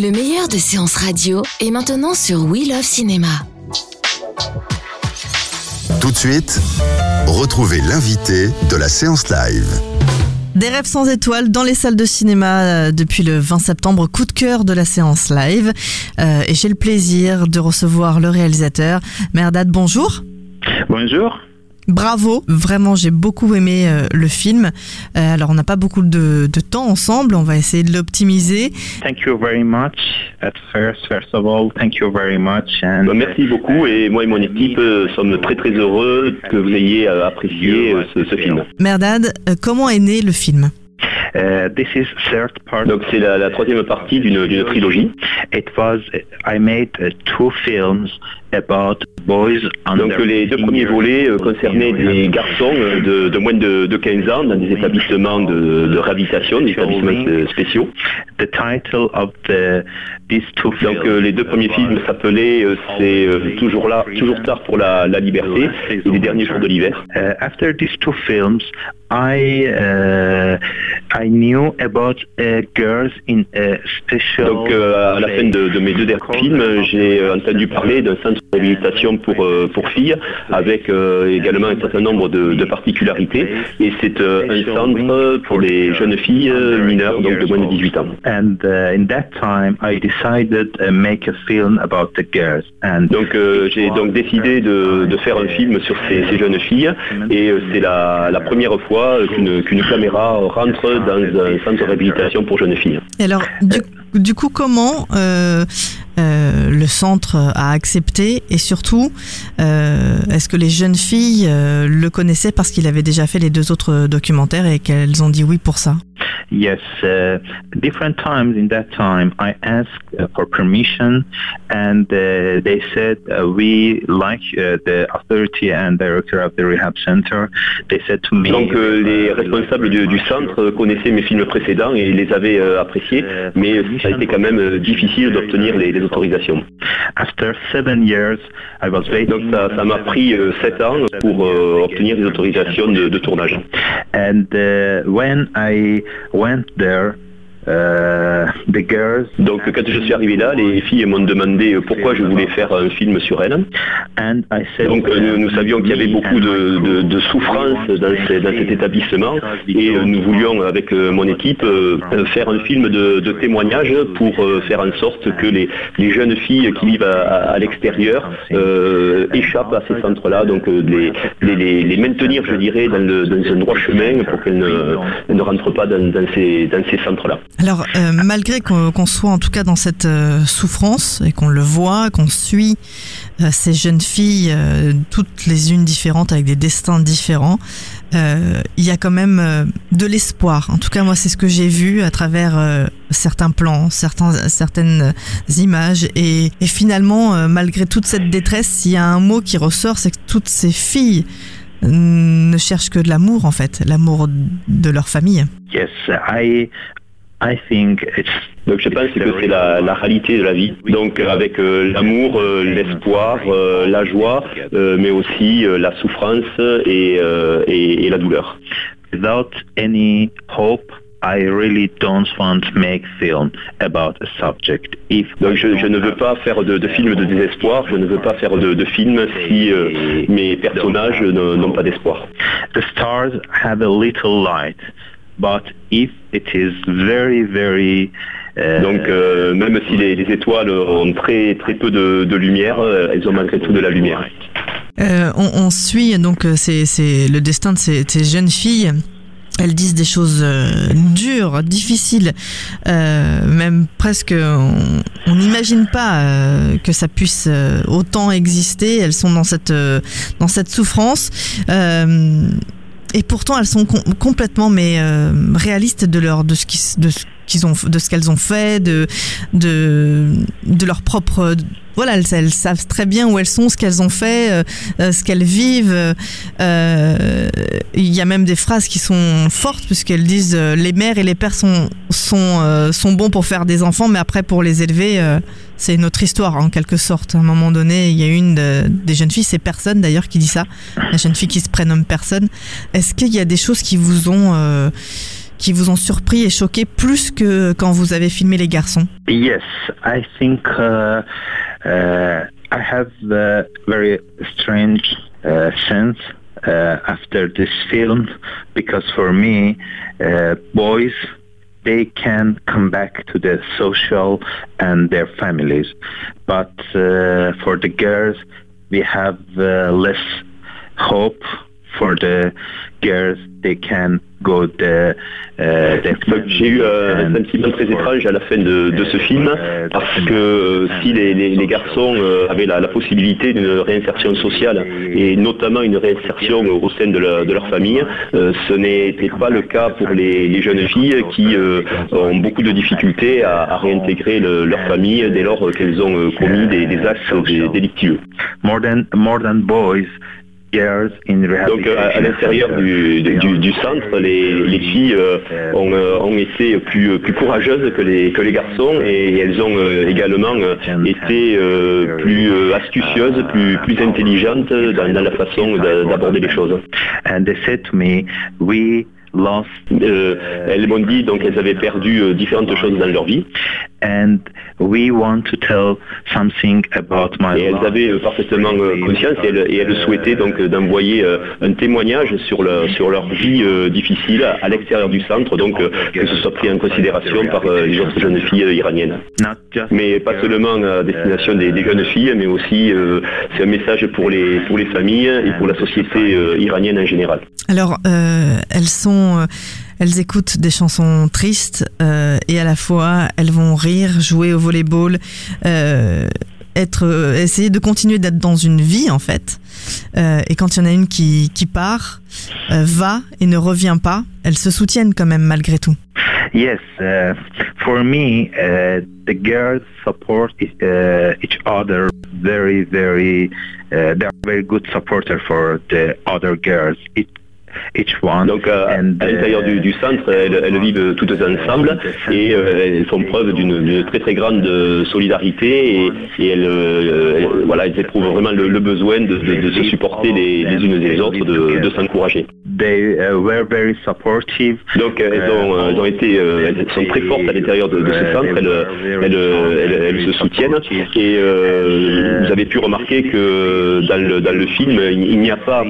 Le meilleur de séances radio est maintenant sur We Love Cinéma. Tout de suite, retrouvez l'invité de la séance live. Des rêves sans étoiles dans les salles de cinéma euh, depuis le 20 septembre, coup de cœur de la séance live. Euh, et j'ai le plaisir de recevoir le réalisateur. Merdad, bonjour. Bonjour. Bravo, vraiment j'ai beaucoup aimé euh, le film. Euh, alors on n'a pas beaucoup de, de temps ensemble, on va essayer de l'optimiser. Thank you very much. At first, first of all, thank you very much. And Bah, merci beaucoup et moi et mon équipe euh, sommes très très heureux que vous ayez euh, apprécié euh, ce, ce film. Merdad, euh, comment est né le film? Uh, this is third part. Donc c'est la, la troisième partie d'une d'une trilogie. It was I made uh, two films about boys under Donc les deux premiers volets concernaient des garçons de, de moins de, de 15 ans dans des établissements de, de réhabilitation, des établissements spéciaux. The title of the these two films. Donc les deux premiers films s'appelaient euh, C'est euh, toujours là, toujours tard pour la, la liberté et les derniers jours de l'hiver. Uh, after these two films, I uh, I knew about uh, girls in a special. Donc euh, à la fin de, de mes deux derniers films, j'ai euh, entendu parler d'un centre de réhabilitation pour, euh, pour filles avec euh, également un certain nombre de, de particularités. Et c'est un centre pour les jeunes filles mineures, donc de moins de 18 ans. And uh, in that time, I decided to make a film about the girls. And Donc j'ai donc décidé de, de faire un film sur ces, ces jeunes filles et c'est la, la première fois qu'une qu'une caméra rentre dans un centre de réhabilitation pour jeunes filles. Alors, du, du coup, comment euh, euh, le centre a accepté et surtout, euh, est-ce que les jeunes filles le connaissaient parce qu'il avait déjà fait les deux autres documentaires et qu'elles ont dit oui pour ça? Yes, uh, different times in that time, I asked uh, for permission, and uh, they said uh, we like uh, the authority and director of the rehab center. They said to me. Donc euh, les responsables du, du centre connaissaient mes films précédents et les avaient euh, appréciés, mais ça a été quand même euh, difficile d'obtenir les, les autorisations. After seven years, I was waiting. Donc ça ça m'a pris euh, sept ans pour euh, obtenir les autorisations de, de tournage. And uh, when I went there, the girls Donc quand je suis arrivé là, les filles m'ont demandé euh, pourquoi je voulais faire un film sur elles. and I said, Donc euh, nous, nous savions qu'il y avait beaucoup de, de, de souffrance dans, ces- dans cet établissement et euh, nous voulions avec euh, mon équipe euh, euh, faire un film de, de témoignage pour euh, faire en sorte que les, les jeunes filles qui vivent à, à- à l'extérieur euh, échappent à ces centres-là, donc euh, les, les, les- les maintenir, je dirais, dans, le, dans un droit chemin pour qu'elles ne, rentrent pas dans, dans ces, dans ces centres-là. Alors, euh, malgré qu'on soit en tout cas dans cette euh, souffrance et qu'on le voit, qu'on suit euh, ces jeunes filles, euh, toutes les unes différentes avec des destins différents, euh, il y a quand même euh, de l'espoir. En tout cas, moi, c'est ce que j'ai vu à travers certains plans, certains, certaines images. Et, et finalement, malgré toute cette détresse, s'il y a un mot qui ressort, c'est que toutes ces filles ne cherchent que de l'amour, en fait, l'amour de leur famille. yes, I, Donc je pense que c'est la, la réalité de la vie. Donc avec euh, l'amour, euh, l'espoir, euh, la joie, mais aussi la souffrance et, et, et la douleur. without any hope. I really don't want to make film about a subject. If Donc je, je ne veux pas faire de, de film de désespoir, je ne veux pas faire de, de film si mes personnages n'ont pas d'espoir. the stars have a little light, but if it is very, very uh, Donc euh, même si les, les étoiles ont très très peu de, de lumière, euh, elles ont malgré tout de la lumière. Euh, on, on suit donc euh, c'est c'est le destin de ces, ces jeunes filles. Elles disent des choses euh, dures, difficiles, euh, même presque. On n'imagine pas euh, que ça puisse euh, autant exister. Elles sont dans cette euh, dans cette souffrance. Euh, et pourtant elles sont complètement mais réalistes de leur de ce qui de ce qu'ils ont de ce qu'elles ont fait de de de leur propre voilà, elles, savent très bien où elles sont, ce qu'elles ont fait, euh, euh, ce qu'elles vivent. Euh, il y a même des phrases qui sont fortes puisqu'elles disent les mères et les pères sont sont sont bons pour faire des enfants, mais après pour les élever, c'est notre histoire en quelque sorte. À un moment donné, il y a une des jeunes filles, c'est personne d'ailleurs qui dit ça, la jeune fille qui se prénomme personne. Est-ce qu'il y a des choses qui vous ont qui vous ont surpris et choqué plus que quand vous avez filmé les garçons Yes, I think uh, Uh, I have a very strange uh, sense uh, after this film because for me, boys they can come back to the social and their families. But uh, for the girls, we have uh, less hope for the girls. They can Euh, J'ai eu euh, un sentiment très étrange à la fin de, ce film parce que euh, si les, garçons avaient la, possibilité d'une réinsertion sociale et notamment une réinsertion au sein de, leur famille, ce n'était pas le cas pour les, jeunes filles qui ont beaucoup de difficultés à, réintégrer leur famille dès lors qu'elles ont commis des, actes délictueux. More than, more than boys, donc à, l'intérieur du, centre, les, filles euh, euh, ont, été plus, plus courageuses que les, que les garçons et elles ont euh, également été plus astucieuses, plus, plus intelligentes dans, dans la façon d'aborder les choses. And they said to me, we euh, elles m'ont dit donc elles avaient perdu euh, différentes choses dans leur vie. And we want to tell something about my et elles avaient euh, parfaitement conscience et elles, souhaitaient donc d'envoyer un témoignage sur, le, sur leur vie difficile à l'extérieur du centre, donc que ce soit pris en considération par les autres jeunes filles iraniennes. Mais pas seulement à destination des, jeunes filles, mais aussi c'est un message pour les, pour les familles et pour la société iranienne en général. Alors, elles sont euh, elles écoutent des chansons tristes euh, et à la fois elles vont rire, jouer au volleyball, euh, être, essayer de continuer d'être dans une vie en fait. et quand il y en a une qui, qui part, va et ne revient pas, elles se soutiennent quand même malgré tout. Yes, uh, for me, uh, the girls support uh, each other very, very. They are very good supporter for the other girls. Donc euh, à, l'intérieur du, centre, elles, vivent toutes ensemble et euh, elles font preuve d'une très très grande solidarité et, elles, euh, voilà, elles éprouvent vraiment le, besoin de, se supporter les, unes et les autres, de, s'encourager. Donc elles ont, été, elles sont très fortes à l'intérieur de, ce centre, elles, se soutiennent. et vous avez pu remarquer que dans le, dans le film, il n'y a pas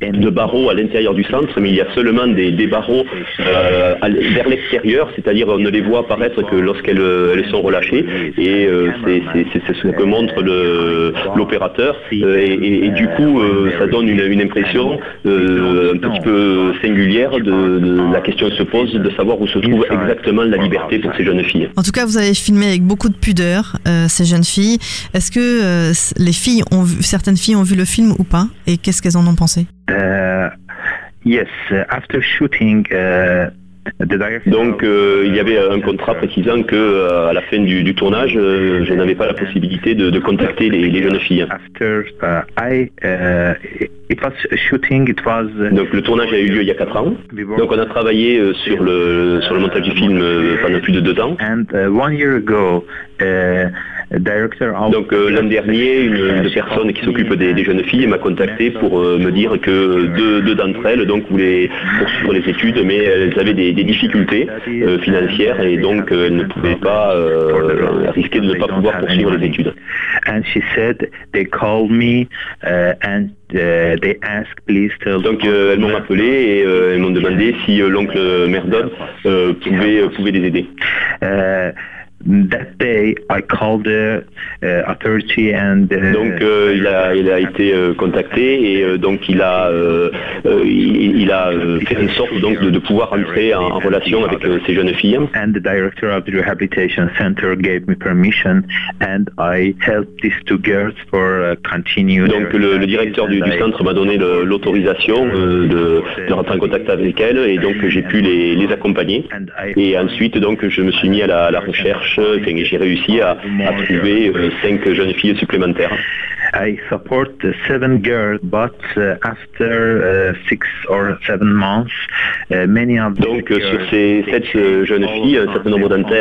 de barreaux à l'intérieur du centre, mais il y a seulement des, barreaux euh, vers l'extérieur, c'est-à-dire on ne les voit apparaître que lorsqu'elles euh, sont relâchées, et euh, c'est ce que montre l'opérateur, et, du coup ça donne une, impression un petit peu singulière de, la question se pose de savoir où se trouve exactement la liberté pour ces jeunes filles. En tout cas, vous avez filmé avec beaucoup de pudeur ces jeunes filles. Est-ce que les filles ont vu, certaines filles ont vu le film ou pas, et qu'est-ce qu'elles en ont pensé? Yes, uh, after shooting. Uh, Donc euh, il y avait un contrat précisant que euh, à la fin du, tournage, euh, je n'avais pas la possibilité de, contacter les, jeunes filles. Donc le tournage a eu lieu il y a 4 ans. Donc on a travaillé sur le sur le montage du film pendant plus de deux ans. Donc euh, l'an dernier, une, personne qui s'occupe des, jeunes filles m'a contacté pour euh, me dire que deux, d'entre elles donc voulaient poursuivre les études, mais elles avaient des, difficultés euh, financières et donc elles ne pouvaient pas risquer de ne pas pouvoir poursuivre les études. Donc elles m'ont appelé et elles m'ont demandé si l'oncle Merdon pouvait, pouvait les aider. That day I called the uh, authority and uh, Donc euh, il, a, il a été euh, contacté et donc il a, euh, il, il a fait en sorte donc de, de pouvoir entrer en, en relation avec euh, ces jeunes filles. and the director of the rehabilitation center gave me permission and I helped these two girls for continue Donc le, le directeur du, du centre m'a donné l'autorisation euh, de, de rentrer en contact avec elles et donc j'ai pu les, les accompagner. Et ensuite donc je me suis mis à la, à la recherche j'ai réussi à, à trouver euh, cinq jeunes filles supplémentaires. I support seven girls, but after six or seven months, many of these Donc sur ces sept euh, jeunes filles, un certain nombre d'entre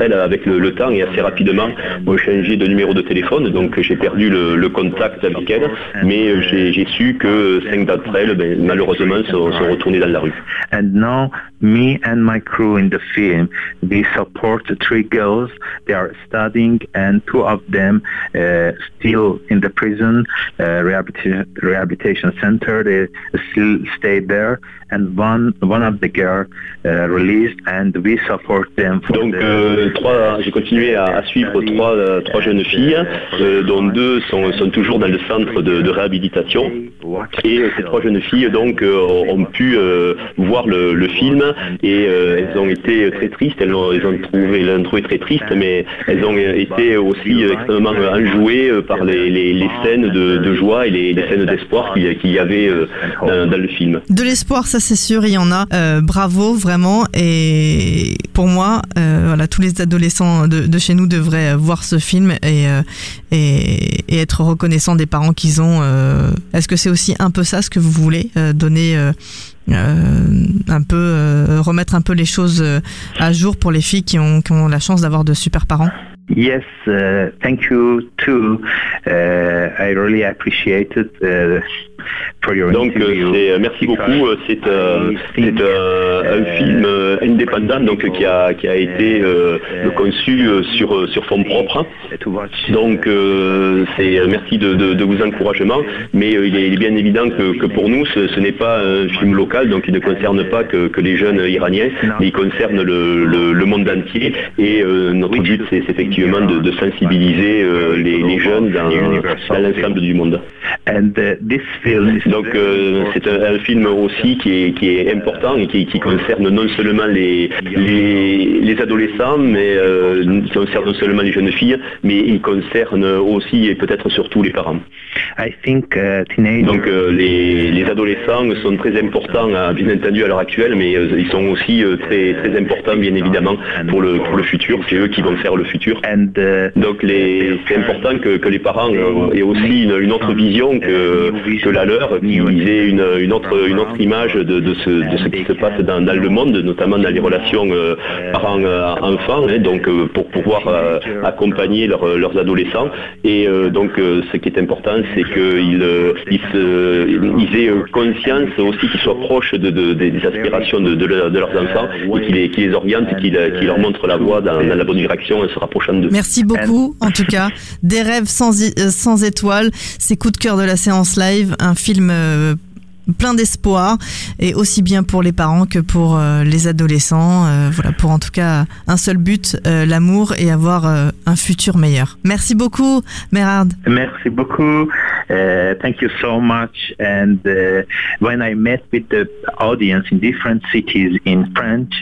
elles, avec le, le temps et assez rapidement ont changé de numéro de téléphone, donc j'ai perdu le, le contact avec elles, mais euh, j'ai j'ai su que cinq d'entre elles ben, malheureusement sont, sont retournées dans la rue. And now, me and my crew in the film, we support three girls. They are studying, and two of them uh, still in the prison uh, rehabilitation, rehabilitation center. They still stay there, and one one of the girl uh, released, and we support them. For Donc the, euh, trois, j'ai continué à, à suivre trois, euh, trois jeunes filles, euh, dont deux sont, sont toujours dans le centre de, de réhabilitation. Et ces trois jeunes filles donc ont pu voir le, le film et euh, elles ont été très tristes. Elles ont trouvé, très triste, mais elles ont été aussi euh, extrêmement enjouées euh, par les, scènes de, joie et les, scènes d'espoir qu'il y avait dans, le film. De l'espoir, ça c'est sûr, il y en a. Bravo, vraiment. Et pour moi, tous les adolescents de, chez nous devraient voir ce film et, et, être reconnaissants des parents qu'ils ont. Est-ce que c'est aussi un peu ça ce que vous voulez donner un peu euh, remettre un peu les choses euh, à jour pour les filles qui ont, qui ont la chance d'avoir de super parents Yes, uh, thank you too. Uh, I really appreciate it uh, Donc euh, c'est merci beaucoup. Euh, C'est euh, euh, un film euh, indépendant donc qui a qui a été euh, conçu euh, sur euh, sur fond propre. Donc euh, c'est merci de, de, de vos encouragements, mais euh, il, est, il est bien évident que, que pour nous ce, ce n'est pas un film local, donc il ne concerne pas que, que les jeunes iraniens, mais il concerne le, le, le monde entier. Et euh, notre but c'est effectivement de, de sensibiliser euh, les, les jeunes dans, dans l'ensemble du monde. And uh, this film is Donc euh, c'est un, un film aussi qui est, qui est important et qui, qui concerne non seulement les, les, les adolescents, mais euh, qui concerne non seulement les jeunes filles, mais il concerne aussi et peut-être surtout les parents. Uh, Donc euh, les, les adolescents sont très importants, bien entendu à l'heure actuelle, mais ils sont aussi très, très importants, bien évidemment, pour le, pour le futur. C'est eux qui vont faire le futur. uh, Donc c'est important que, que les parents aient aussi une, une autre vision que, que la qu'ils aient une, une autre, une autre image de, de ce, de ce qui se passe dans, dans le monde, notamment dans les relations euh, parents-enfants, hein, donc euh, pour pouvoir euh, accompagner leurs- leurs adolescents. Et euh, donc euh, ce qui est important, c'est qu'ils euh, ils se- ils aient euh, conscience aussi qu'ils soient proches de, de- des aspirations de, de leur- de leurs enfants et qu'ils les, qu'ils les orientent et qu'ils leur montrent la voie dans, dans la bonne direction en se rapprochant d'eux. Merci beaucoup, en tout cas. Des rêves sans, euh, sans étoiles, c'est coup de cœur de la séance live, un film euh, plein d'espoir, et aussi bien pour les parents que pour euh, les adolescents. euh, voilà, pour en tout cas un seul but, l'amour et avoir un futur meilleur. Merci beaucoup, Mérard. Merci beaucoup. Uh, thank you so much. And uh, when I met with the audience in different cities in French,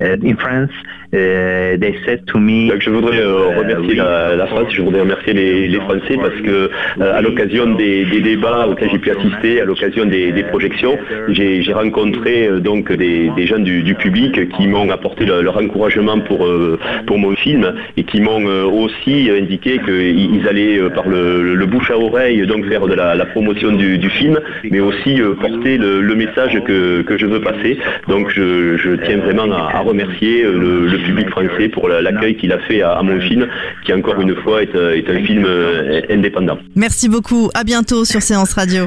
uh, in France, they said to me, Donc je voudrais euh, remercier la, la France, je voudrais remercier les, les Français parce que euh, à l'occasion des, des débats auxquels j'ai pu assister, à l'occasion des, des projections, j'ai rencontré euh, donc des, des gens du, du public qui m'ont apporté le- leur encouragement pour euh, pour mon film et qui m'ont euh, aussi indiqué qu'ils ils allaient euh, par le, le bouche à oreille donc faire de la, la promotion du, du film, mais aussi euh, porter le, le message que, que je veux passer. Donc je, je tiens vraiment à, à remercier euh, le, le public français pour la- l'accueil qu'il a fait à, à mon film, qui encore une fois est, euh, est un film indépendant. Merci beaucoup. À bientôt sur Séance Radio.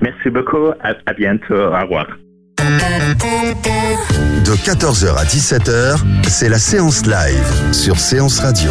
merci beaucoup. À, à bientôt. Au revoir. De 14h à 17h, c'est la séance live sur Séance Radio.